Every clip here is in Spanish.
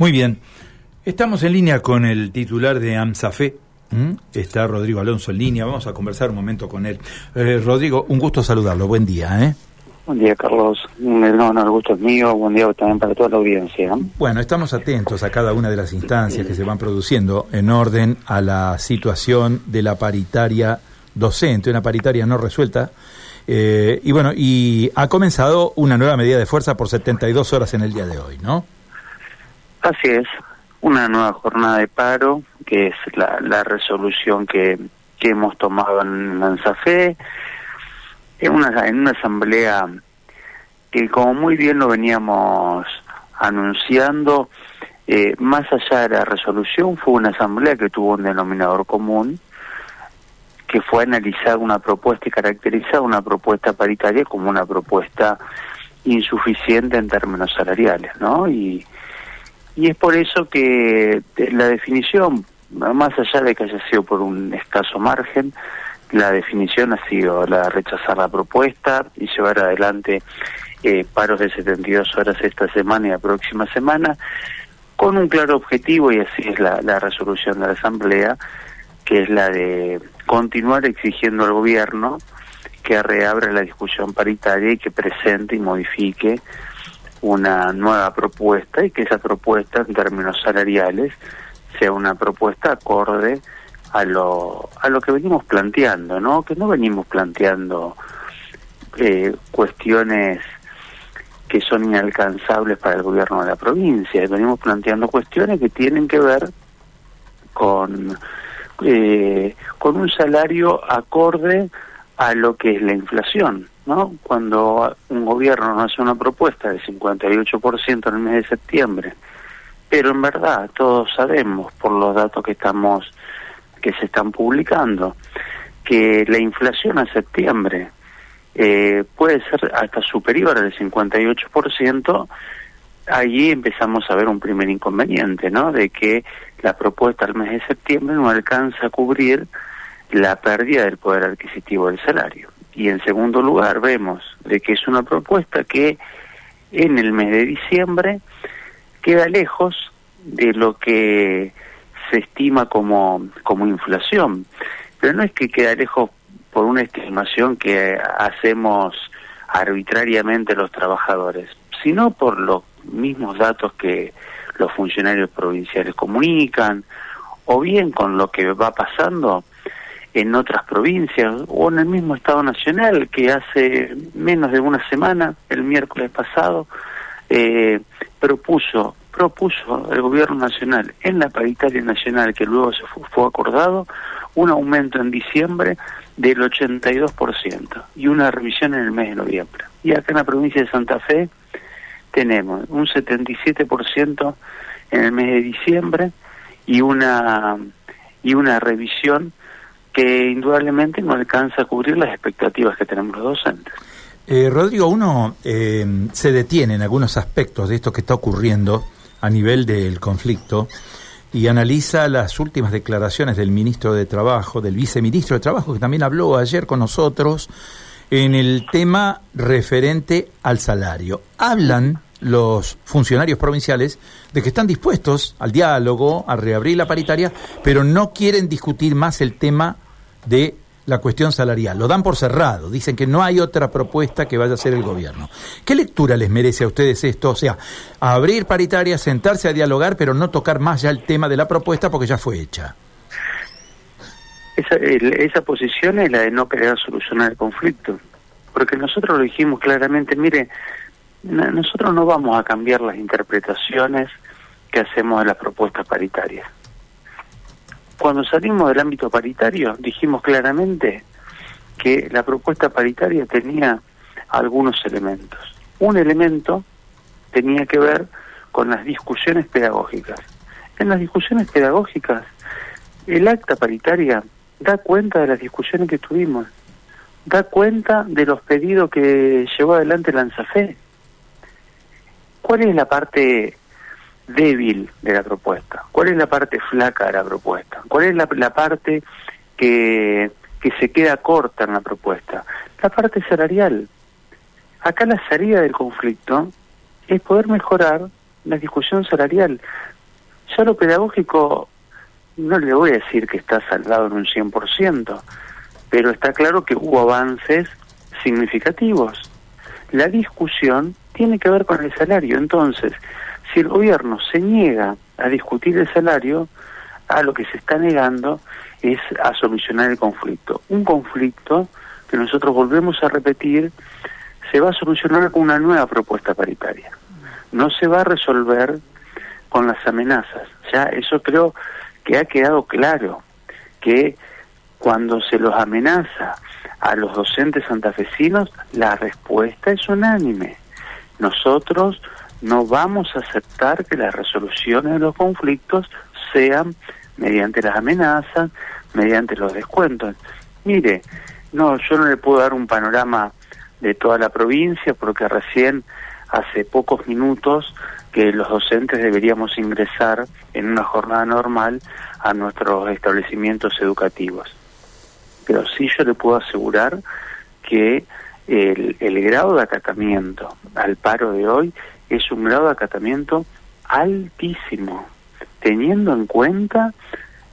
Muy bien. Estamos en línea con el titular de AMSAFE. Está Rodrigo Alonso en línea. Vamos a conversar un momento con él. Eh, Rodrigo, un gusto saludarlo. Buen día. ¿eh? Buen día, Carlos. No, no, el gusto es mío. Buen día también para toda la audiencia. Bueno, estamos atentos a cada una de las instancias que se van produciendo en orden a la situación de la paritaria docente, una paritaria no resuelta. Eh, y bueno, y ha comenzado una nueva medida de fuerza por 72 horas en el día de hoy, ¿no? Así es, una nueva jornada de paro, que es la, resolución que, hemos tomado en Lanzafe, en una, en una asamblea que como muy bien lo veníamos anunciando, eh, más allá de la resolución, fue una asamblea que tuvo un denominador común, que fue analizar una propuesta y caracterizar una propuesta paritaria como una propuesta insuficiente en términos salariales, ¿no? Y, y es por eso que la definición, más allá de que haya sido por un escaso margen, la definición ha sido la rechazar la propuesta y llevar adelante eh, paros de 72 horas esta semana y la próxima semana, con un claro objetivo, y así es la, la resolución de la Asamblea, que es la de continuar exigiendo al gobierno que reabra la discusión paritaria y que presente y modifique una nueva propuesta y que esa propuesta en términos salariales sea una propuesta acorde a lo, a lo que venimos planteando, ¿no? Que no venimos planteando eh, cuestiones que son inalcanzables para el gobierno de la provincia, venimos planteando cuestiones que tienen que ver con, eh, con un salario acorde a lo que es la inflación. ¿No? Cuando un gobierno no hace una propuesta del 58% en el mes de septiembre, pero en verdad todos sabemos por los datos que estamos que se están publicando que la inflación a septiembre eh, puede ser hasta superior al 58%, allí empezamos a ver un primer inconveniente, ¿no? De que la propuesta al mes de septiembre no alcanza a cubrir la pérdida del poder adquisitivo del salario. Y en segundo lugar vemos de que es una propuesta que en el mes de diciembre queda lejos de lo que se estima como, como inflación. Pero no es que queda lejos por una estimación que hacemos arbitrariamente los trabajadores, sino por los mismos datos que los funcionarios provinciales comunican, o bien con lo que va pasando en otras provincias o en el mismo Estado Nacional que hace menos de una semana, el miércoles pasado, eh, propuso propuso el gobierno nacional en la paritaria nacional que luego se fue, acordado un aumento en diciembre del 82% y una revisión en el mes de noviembre. Y acá en la provincia de Santa Fe tenemos un 77% en el mes de diciembre y una y una revisión que indudablemente no alcanza a cubrir las expectativas que tenemos los docentes. Eh, Rodrigo, uno eh, se detiene en algunos aspectos de esto que está ocurriendo a nivel del conflicto y analiza las últimas declaraciones del ministro de Trabajo, del viceministro de Trabajo, que también habló ayer con nosotros en el tema referente al salario. Hablan los funcionarios provinciales de que están dispuestos al diálogo, a reabrir la paritaria, pero no quieren discutir más el tema de la cuestión salarial. Lo dan por cerrado, dicen que no hay otra propuesta que vaya a hacer el gobierno. ¿Qué lectura les merece a ustedes esto? O sea, abrir paritaria, sentarse a dialogar, pero no tocar más ya el tema de la propuesta porque ya fue hecha. Esa, esa posición es la de no querer solucionar el conflicto, porque nosotros lo dijimos claramente, mire, nosotros no vamos a cambiar las interpretaciones que hacemos de las propuestas paritarias. Cuando salimos del ámbito paritario dijimos claramente que la propuesta paritaria tenía algunos elementos. Un elemento tenía que ver con las discusiones pedagógicas. En las discusiones pedagógicas, el acta paritaria da cuenta de las discusiones que tuvimos, da cuenta de los pedidos que llevó adelante la ANSAFE, ¿Cuál es la parte débil de la propuesta? ¿Cuál es la parte flaca de la propuesta? ¿Cuál es la, parte que, que se queda corta en la propuesta? La parte salarial. Acá la salida del conflicto es poder mejorar la discusión salarial. Ya lo pedagógico, no le voy a decir que está saldado en un 100%, pero está claro que hubo avances significativos. La discusión tiene que ver con el salario. Entonces, si el gobierno se niega a discutir el salario, a lo que se está negando es a solucionar el conflicto. Un conflicto que nosotros volvemos a repetir se va a solucionar con una nueva propuesta paritaria. No se va a resolver con las amenazas. Ya eso creo que ha quedado claro, que cuando se los amenaza a los docentes santafesinos, la respuesta es unánime. Nosotros no vamos a aceptar que las resoluciones de los conflictos sean mediante las amenazas, mediante los descuentos. Mire, no, yo no le puedo dar un panorama de toda la provincia porque recién hace pocos minutos que los docentes deberíamos ingresar en una jornada normal a nuestros establecimientos educativos. Pero sí yo le puedo asegurar que el, el grado de acatamiento al paro de hoy es un grado de acatamiento altísimo, teniendo en cuenta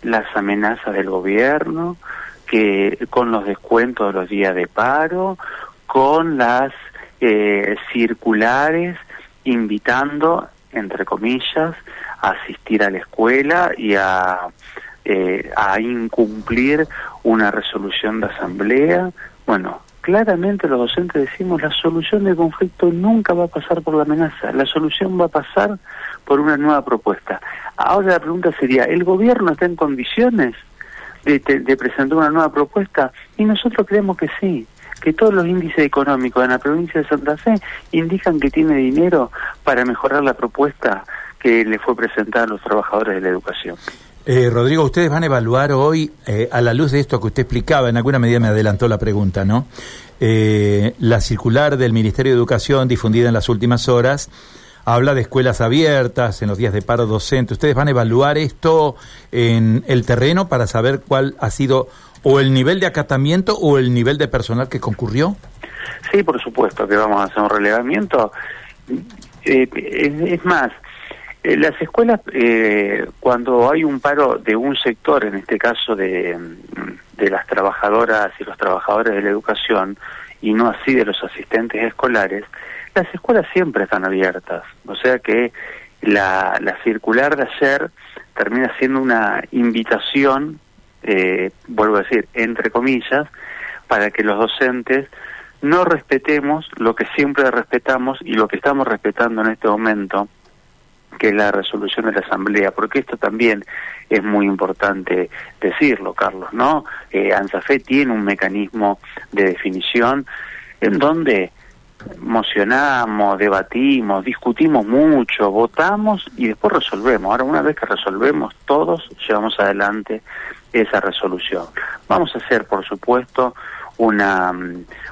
las amenazas del gobierno, que con los descuentos de los días de paro, con las eh, circulares invitando, entre comillas, a asistir a la escuela y a, eh, a incumplir una resolución de asamblea. Bueno, claramente los docentes decimos la solución del conflicto nunca va a pasar por la amenaza, la solución va a pasar por una nueva propuesta. Ahora la pregunta sería, ¿el gobierno está en condiciones de, de, presentar una nueva propuesta? Y nosotros creemos que sí, que todos los índices económicos en la provincia de Santa Fe indican que tiene dinero para mejorar la propuesta que le fue presentada a los trabajadores de la educación. Eh, Rodrigo, ustedes van a evaluar hoy, eh, a la luz de esto que usted explicaba, en alguna medida me adelantó la pregunta, ¿no? Eh, la circular del Ministerio de Educación difundida en las últimas horas habla de escuelas abiertas en los días de paro docente. ¿Ustedes van a evaluar esto en el terreno para saber cuál ha sido o el nivel de acatamiento o el nivel de personal que concurrió? Sí, por supuesto que vamos a hacer un relevamiento. es más, eh, las escuelas, eh, cuando hay un paro de un sector, en este caso de, de las trabajadoras y los trabajadores de la educación, y no así de los asistentes escolares, las escuelas siempre están abiertas. O sea que la, la circular de ayer termina siendo una invitación, eh, vuelvo a decir, entre comillas, para que los docentes no respetemos lo que siempre respetamos y lo que estamos respetando en este momento, que es la resolución de la Asamblea, porque esto también es muy importante decirlo, Carlos, ¿no? Eh, ANSAFE tiene un mecanismo de definición en donde mocionamos, debatimos, discutimos mucho, votamos y después resolvemos. Ahora, una vez que resolvemos, todos llevamos adelante esa resolución. Vamos a hacer, por supuesto, una,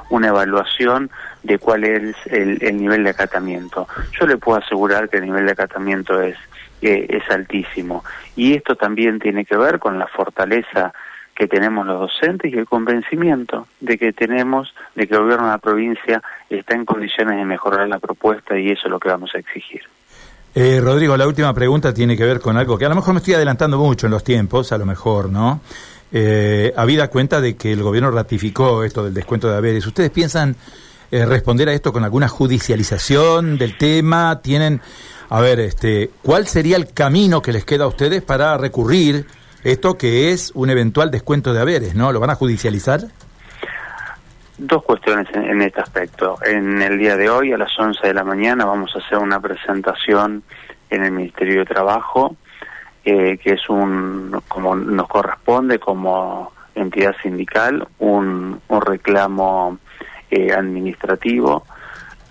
una evaluación de cuál es el, nivel de acatamiento. Yo le puedo asegurar que el nivel de acatamiento es, eh, es altísimo. Y esto también tiene que ver con la fortaleza que tenemos los docentes y el convencimiento de que tenemos, de que el gobierno de la provincia está en condiciones de mejorar la propuesta y eso es lo que vamos a exigir. Eh, Rodrigo, la última pregunta tiene que ver con algo que a lo mejor me estoy adelantando mucho en los tiempos, a lo mejor, ¿no? Eh, habida cuenta de que el gobierno ratificó esto del descuento de haberes, ¿ustedes piensan eh, responder a esto con alguna judicialización del tema? ¿Tienen, a ver, este, cuál sería el camino que les queda a ustedes para recurrir esto que es un eventual descuento de haberes, ¿no? ¿Lo van a judicializar? Dos cuestiones en, este aspecto. En el día de hoy, a las 11 de la mañana, vamos a hacer una presentación en el Ministerio de Trabajo, eh, que es un, como nos corresponde como entidad sindical, un, un reclamo eh, administrativo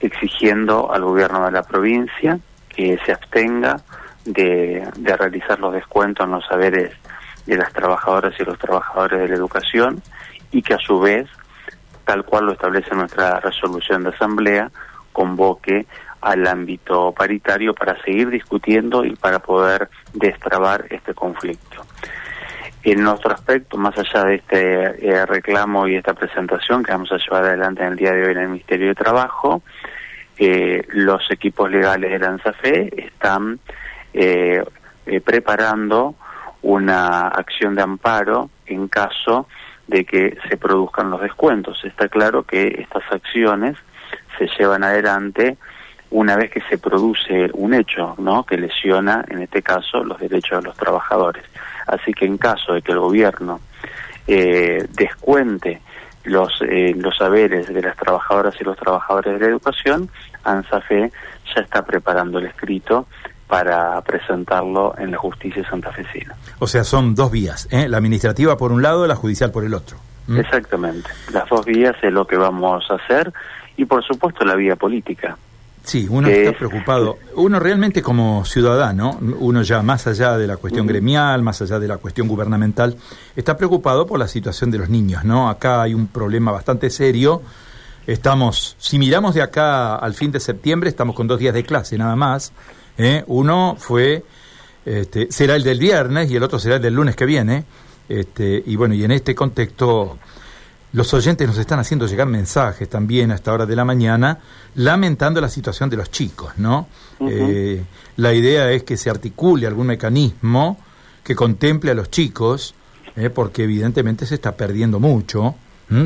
exigiendo al gobierno de la provincia que se abstenga de, de realizar los descuentos en los saberes de las trabajadoras y los trabajadores de la educación y que a su vez, tal cual lo establece nuestra resolución de asamblea, convoque al ámbito paritario para seguir discutiendo y para poder destrabar este conflicto. En nuestro aspecto, más allá de este eh, reclamo y esta presentación que vamos a llevar adelante en el día de hoy en el Ministerio de Trabajo, eh, los equipos legales de la ANSAFE están eh, eh, preparando una acción de amparo en caso de que se produzcan los descuentos. Está claro que estas acciones se llevan adelante una vez que se produce un hecho, ¿no? Que lesiona, en este caso, los derechos de los trabajadores. Así que en caso de que el gobierno eh, descuente los, eh, los saberes de las trabajadoras y los trabajadores de la educación, ANSAFE ya está preparando el escrito para presentarlo en la justicia santafesina. O sea, son dos vías, ¿eh? la administrativa por un lado, la judicial por el otro. ¿Mm? Exactamente, las dos vías es lo que vamos a hacer y por supuesto la vía política. Sí, uno está preocupado. Uno realmente como ciudadano, uno ya más allá de la cuestión gremial, más allá de la cuestión gubernamental, está preocupado por la situación de los niños, ¿no? Acá hay un problema bastante serio. Estamos, si miramos de acá al fin de septiembre, estamos con dos días de clase nada más. ¿eh? Uno fue, este, será el del viernes y el otro será el del lunes que viene. Este, y bueno, y en este contexto los oyentes nos están haciendo llegar mensajes también a esta hora de la mañana, lamentando la situación de los chicos, ¿no? Eh, la idea es que se articule algún mecanismo que contemple a los chicos, eh, porque evidentemente se está perdiendo mucho,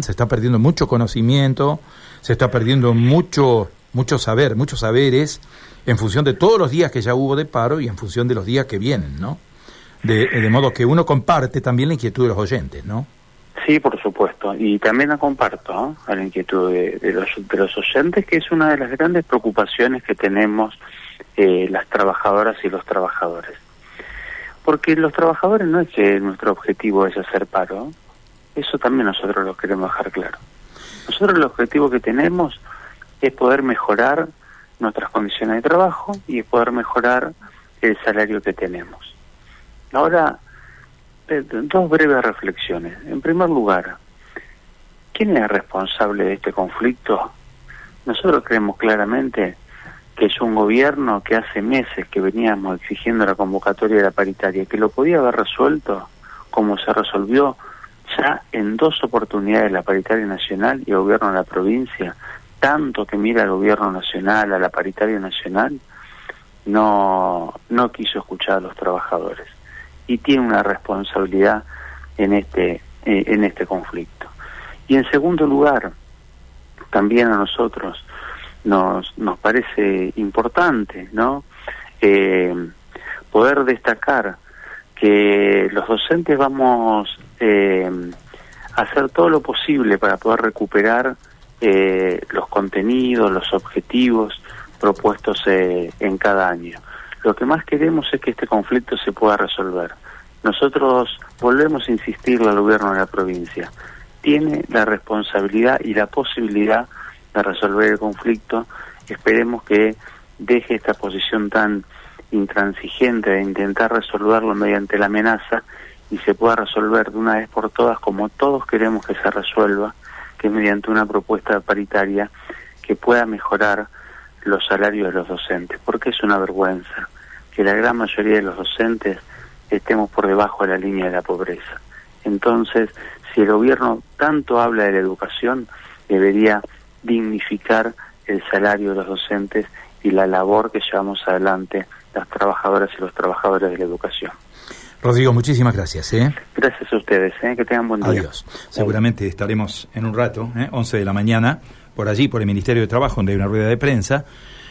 se está perdiendo mucho conocimiento, se está perdiendo mucho, mucho saber, muchos saberes, en función de todos los días que ya hubo de paro y en función de los días que vienen, ¿no? De, de modo que uno comparte también la inquietud de los oyentes, ¿no? Sí, por supuesto. Y también la comparto a la inquietud de, los, de los oyentes, que es una de las grandes preocupaciones que tenemos eh, las trabajadoras y los trabajadores. Porque los trabajadores no es que nuestro objetivo es hacer paro, eso también nosotros lo queremos dejar claro. Nosotros el objetivo que tenemos es poder mejorar nuestras condiciones de trabajo y poder mejorar el salario que tenemos. Ahora, eh, dos breves reflexiones. En primer lugar, ¿quién es responsable de este conflicto? Nosotros creemos claramente que es un gobierno que hace meses que veníamos exigiendo la convocatoria de la paritaria, que lo podía haber resuelto como se resolvió ya en dos oportunidades la paritaria nacional y el gobierno de la provincia, tanto que mira al gobierno nacional, a la paritaria nacional, no, no quiso escuchar a los trabajadores y tiene una responsabilidad en este eh, en este conflicto. Y en segundo lugar, también a nosotros nos nos parece importante, ¿no? Eh, poder destacar que los docentes vamos eh, a hacer todo lo posible para poder recuperar los contenidos, los objetivos propuestos en cada año. Lo que más queremos es que este conflicto se pueda resolver. Nosotros volvemos a insistirle al gobierno de la provincia. Tiene la responsabilidad y la posibilidad de resolver el conflicto. Esperemos que deje esta posición tan intransigente de intentar resolverlo mediante la amenaza y se pueda resolver de una vez por todas como todos queremos que se resuelva, que mediante una propuesta paritaria que pueda mejorar los salarios de los docentes, porque es una vergüenza que la gran mayoría de los docentes estemos por debajo de la línea de la pobreza. Entonces, si el gobierno tanto habla de la educación, debería dignificar el salario de los docentes y la labor que llevamos adelante las trabajadoras y los trabajadores de la educación. Rodrigo, muchísimas gracias. ¿eh? Gracias a ustedes, ¿eh? que tengan buen día. Adiós. Seguramente estaremos en un rato, ¿eh? 11 de la mañana, por allí, por el Ministerio de Trabajo, donde hay una rueda de prensa,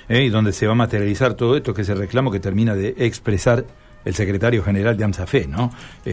¿eh? y donde se va a materializar todo esto que es el reclamo que termina de expresar el secretario general de AMSAFE, ¿no?